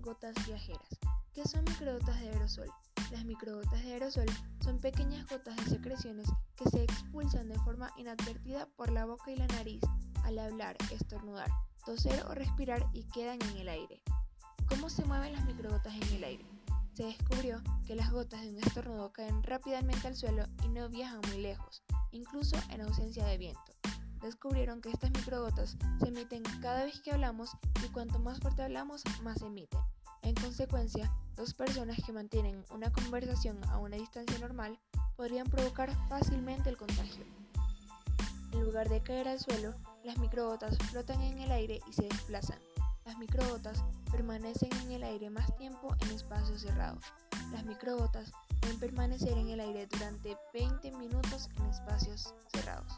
gotas viajeras. ¿Qué son microgotas de aerosol? Las microgotas de aerosol son pequeñas gotas de secreciones que se expulsan de forma inadvertida por la boca y la nariz al hablar, estornudar, toser o respirar y quedan en el aire. ¿Cómo se mueven las microgotas en el aire? Se descubrió que las gotas de un estornudo caen rápidamente al suelo y no viajan muy lejos, incluso en ausencia de viento. Descubrieron que estas microgotas se emiten cada vez que hablamos y cuanto más fuerte hablamos, más se emiten. En consecuencia, dos personas que mantienen una conversación a una distancia normal podrían provocar fácilmente el contagio. En lugar de caer al suelo, las microgotas flotan en el aire y se desplazan. Las microgotas permanecen en el aire más tiempo en espacios cerrados. Las microgotas pueden permanecer en el aire durante 20 minutos en espacios cerrados.